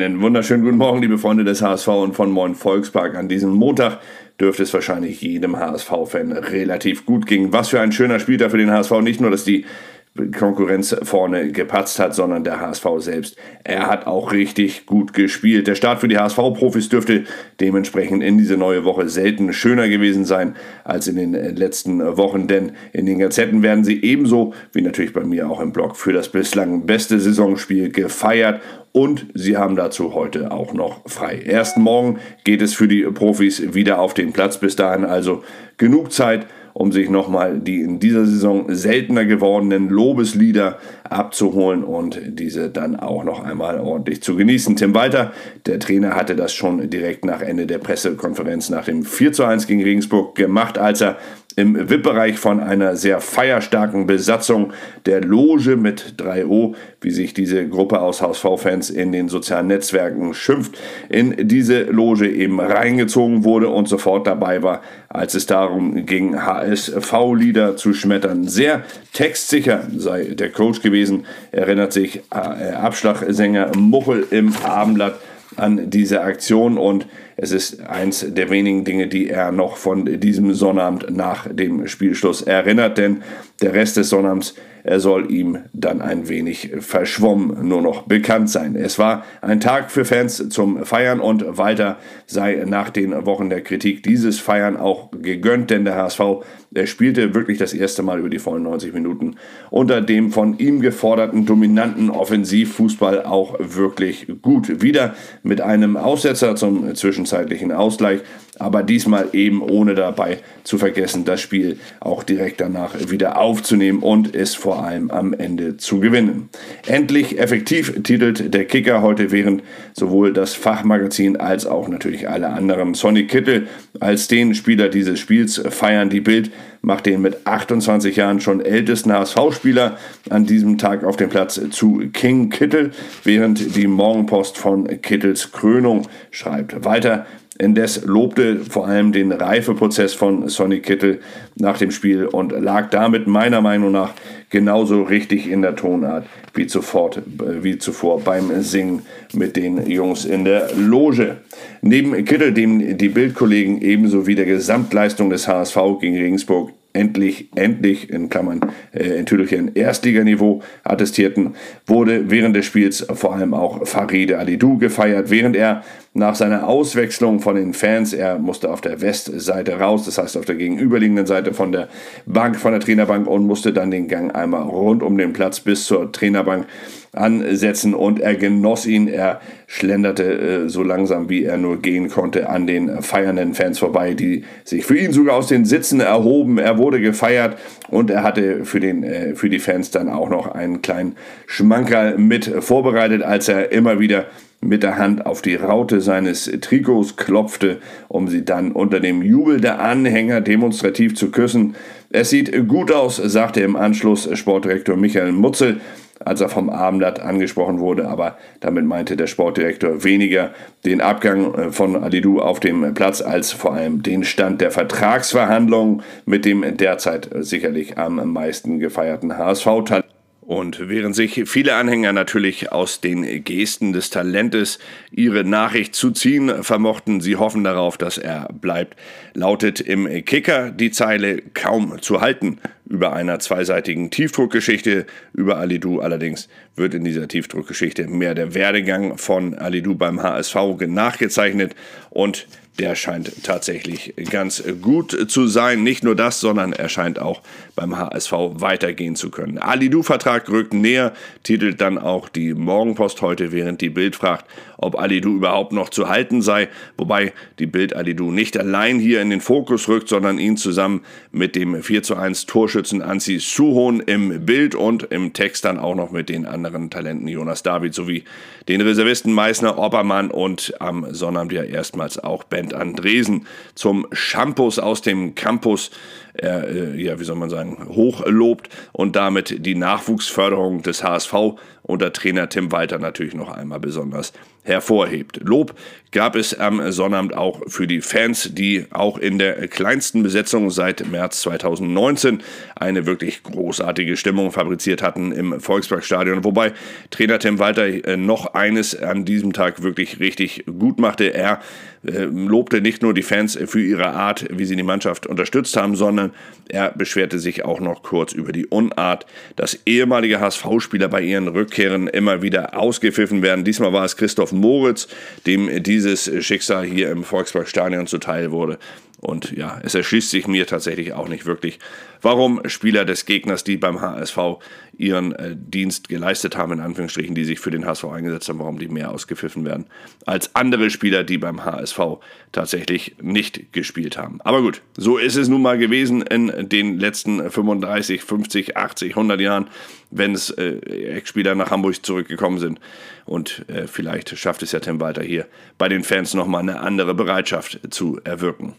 Einen wunderschönen guten Morgen, liebe Freunde des HSV und von Moin Volkspark. An diesem Montag dürfte es wahrscheinlich jedem HSV-Fan relativ gut gehen. Was für ein schöner Spieltag für den HSV. Nicht nur, dass die Konkurrenz vorne gepatzt hat, sondern der HSV selbst. Er hat auch richtig gut gespielt. Der Start für die HSV-Profis dürfte dementsprechend in diese neue Woche selten schöner gewesen sein als in den letzten Wochen, denn in den Gazetten werden sie ebenso wie natürlich bei mir auch im Blog für das bislang beste Saisonspiel gefeiert und sie haben dazu heute auch noch frei. Erst morgen geht es für die Profis wieder auf den Platz. Bis dahin also genug Zeit um sich nochmal die in dieser Saison seltener gewordenen Lobeslieder abzuholen und diese dann auch noch einmal ordentlich zu genießen. Tim Walter, der Trainer, hatte das schon direkt nach Ende der Pressekonferenz nach dem 4 zu 1 gegen Regensburg gemacht, als er im VIP-Bereich von einer sehr feierstarken Besatzung der Loge mit 3O, wie sich diese Gruppe aus HSV-Fans in den sozialen Netzwerken schimpft, in diese Loge eben reingezogen wurde und sofort dabei war, als es darum ging, HSV-Lieder zu schmettern. Sehr textsicher sei der Coach gewesen, erinnert sich äh, Abschlagsänger Muchel im Abendblatt an diese Aktion und es ist eins der wenigen Dinge, die er noch von diesem Sonnabend nach dem Spielschluss erinnert, denn der Rest des Sonnabends er soll ihm dann ein wenig verschwommen nur noch bekannt sein. Es war ein Tag für Fans zum Feiern und Walter sei nach den Wochen der Kritik dieses Feiern auch gegönnt, denn der HSV spielte wirklich das erste Mal über die vollen 90 Minuten unter dem von ihm geforderten dominanten Offensivfußball auch wirklich gut. Wieder mit einem Aussetzer zum zwischenzeitlichen Ausgleich aber diesmal eben ohne dabei zu vergessen, das Spiel auch direkt danach wieder aufzunehmen und es vor allem am Ende zu gewinnen. Endlich effektiv titelt der Kicker heute, während sowohl das Fachmagazin als auch natürlich alle anderen Sonny Kittel als den Spieler dieses Spiels feiern. Die Bild macht den mit 28 Jahren schon ältesten HSV-Spieler an diesem Tag auf dem Platz zu King Kittel, während die Morgenpost von Kittels Krönung schreibt. Weiter Indes lobte vor allem den Reifeprozess von Sonny Kittel nach dem Spiel und lag damit meiner Meinung nach genauso richtig in der Tonart wie, zuvor, wie zuvor beim Singen mit den Jungs in der Loge. Neben Kittel, dem die Bildkollegen ebenso wie der Gesamtleistung des HSV gegen Regensburg endlich, endlich in Klammern äh, in Tüdelchen Erstliganiveau attestierten, wurde während des Spiels vor allem auch Faride Alidou gefeiert, während er nach seiner Auswechslung von den Fans, er musste auf der Westseite raus, das heißt auf der gegenüberliegenden Seite von der Bank, von der Trainerbank und musste dann den Gang einmal rund um den Platz bis zur Trainerbank ansetzen und er genoss ihn. Er schlenderte äh, so langsam, wie er nur gehen konnte, an den feiernden Fans vorbei, die sich für ihn sogar aus den Sitzen erhoben. Er wurde gefeiert und er hatte für, den, äh, für die Fans dann auch noch einen kleinen Schmankerl mit vorbereitet, als er immer wieder mit der Hand auf die Raute seines Trikots klopfte, um sie dann unter dem Jubel der Anhänger demonstrativ zu küssen. Es sieht gut aus, sagte im Anschluss Sportdirektor Michael Mutzel, als er vom Abendblatt angesprochen wurde, aber damit meinte der Sportdirektor weniger den Abgang äh, von Alidou auf dem Platz als vor allem den Stand der Vertragsverhandlungen mit dem derzeit sicherlich am meisten gefeierten HSV-Talent. Und während sich viele Anhänger natürlich aus den Gesten des Talentes ihre Nachricht zu ziehen vermochten, sie hoffen darauf, dass er bleibt, lautet im Kicker die Zeile kaum zu halten. Über einer zweiseitigen Tiefdruckgeschichte über Alidou allerdings wird in dieser Tiefdruckgeschichte mehr der Werdegang von Alidou beim HSV nachgezeichnet und der scheint tatsächlich ganz gut zu sein. Nicht nur das, sondern er scheint auch beim HSV weitergehen zu können. Alidu-Vertrag rückt näher, titelt dann auch die Morgenpost heute, während die Bild fragt, ob Alidu überhaupt noch zu halten sei. Wobei die Bild Alidu nicht allein hier in den Fokus rückt, sondern ihn zusammen mit dem 4 zu 1 Torschützen Anzi Suhon im Bild und im Text dann auch noch mit den anderen Talenten Jonas David sowie den Reservisten Meißner, Oppermann und am Sonnabend ja erstmals auch Ben Bernd Andresen zum Shampoos aus dem Campus, äh, ja, wie soll man sagen, hochlobt und damit die Nachwuchsförderung des HSV unter Trainer Tim Walter natürlich noch einmal besonders hervorhebt. Lob gab es am Sonnabend auch für die Fans, die auch in der kleinsten Besetzung seit März 2019 eine wirklich großartige Stimmung fabriziert hatten im Volksparkstadion. Wobei Trainer Tim Walter äh, noch eines an diesem Tag wirklich richtig gut machte. Er äh, lobte nicht nur die Fans für ihre Art, wie sie die Mannschaft unterstützt haben, sondern er beschwerte sich auch noch kurz über die Unart, dass ehemalige HSV-Spieler bei ihren Rückkehren immer wieder ausgepfiffen werden. Diesmal war es Christoph Moritz, dem dieses Schicksal hier im Volksparkstadion zuteil wurde. Und ja, es erschließt sich mir tatsächlich auch nicht wirklich, warum Spieler des Gegners, die beim HSV ihren äh, Dienst geleistet haben, in Anführungsstrichen, die sich für den HSV eingesetzt haben, warum die mehr ausgepfiffen werden als andere Spieler, die beim HSV tatsächlich nicht gespielt haben. Aber gut, so ist es nun mal gewesen in den letzten 35, 50, 80, 100 Jahren, wenn es äh, Ex-Spieler nach Hamburg zurückgekommen sind. Und äh, vielleicht schafft es ja Tim Walter hier bei den Fans nochmal eine andere Bereitschaft zu erwirken.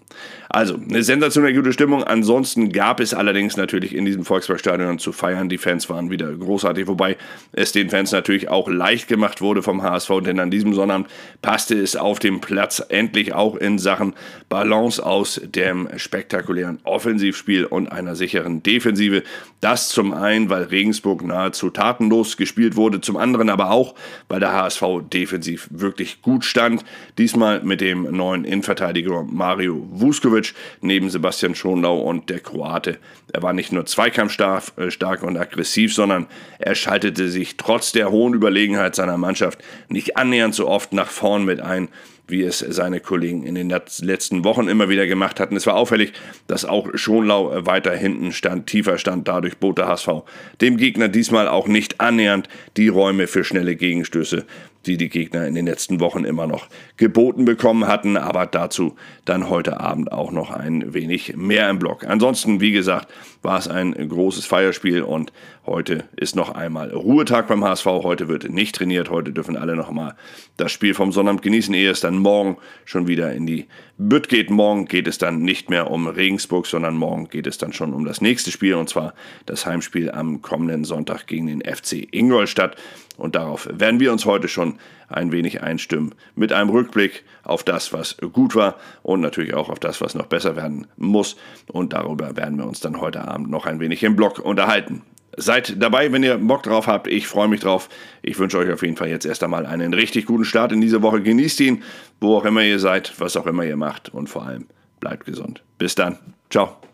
Also, eine sensationell gute Stimmung. Ansonsten gab es allerdings natürlich in diesem Volksparkstadion zu feiern. Die Fans waren wieder großartig, wobei es den Fans natürlich auch leicht gemacht wurde vom HSV, denn an diesem Sonnabend passte es auf dem Platz endlich auch in Sachen Balance aus dem spektakulären Offensivspiel und einer sicheren Defensive. Das zum einen, weil Regensburg nahezu tatenlos gespielt wurde, zum anderen aber auch, weil der HSV defensiv wirklich gut stand. Diesmal mit dem neuen Innenverteidiger Mario Vuskovic neben Sebastian Schonlau und der Kroate. Er war nicht nur zweikampfstark äh, und aggressiv, sondern er schaltete sich trotz der hohen Überlegenheit seiner Mannschaft nicht annähernd so oft nach vorn mit ein, wie es seine Kollegen in den letzten Wochen immer wieder gemacht hatten. Es war auffällig, dass auch Schonlau weiter hinten stand, tiefer stand, dadurch bot der HSV dem Gegner diesmal auch nicht annähernd die Räume für schnelle Gegenstöße, die die Gegner in den letzten Wochen immer noch geboten bekommen hatten, aber dazu dann heute Abend auch noch ein wenig mehr im Block. Ansonsten, wie gesagt, war es ein großes Feierspiel und heute ist noch einmal Ruhetag beim HSV. Heute wird nicht trainiert, heute dürfen alle noch mal das Spiel vom Sonnabend genießen, ehe es dann morgen schon wieder in die Bütt geht. Morgen geht es dann nicht mehr um Regensburg, sondern morgen geht es dann schon um das nächste Spiel und zwar das Heimspiel am kommenden Sonntag gegen den FC Ingolstadt. Und darauf werden wir uns heute schon ein wenig einstimmen. Mit einem Rückblick auf das, was gut war und natürlich auch auf das, was noch besser werden muss. Und darüber werden wir uns dann heute Abend noch ein wenig im Blog unterhalten. Seid dabei, wenn ihr Bock drauf habt. Ich freue mich drauf. Ich wünsche euch auf jeden Fall jetzt erst einmal einen richtig guten Start in diese Woche. Genießt ihn, wo auch immer ihr seid, was auch immer ihr macht und vor allem bleibt gesund. Bis dann. Ciao.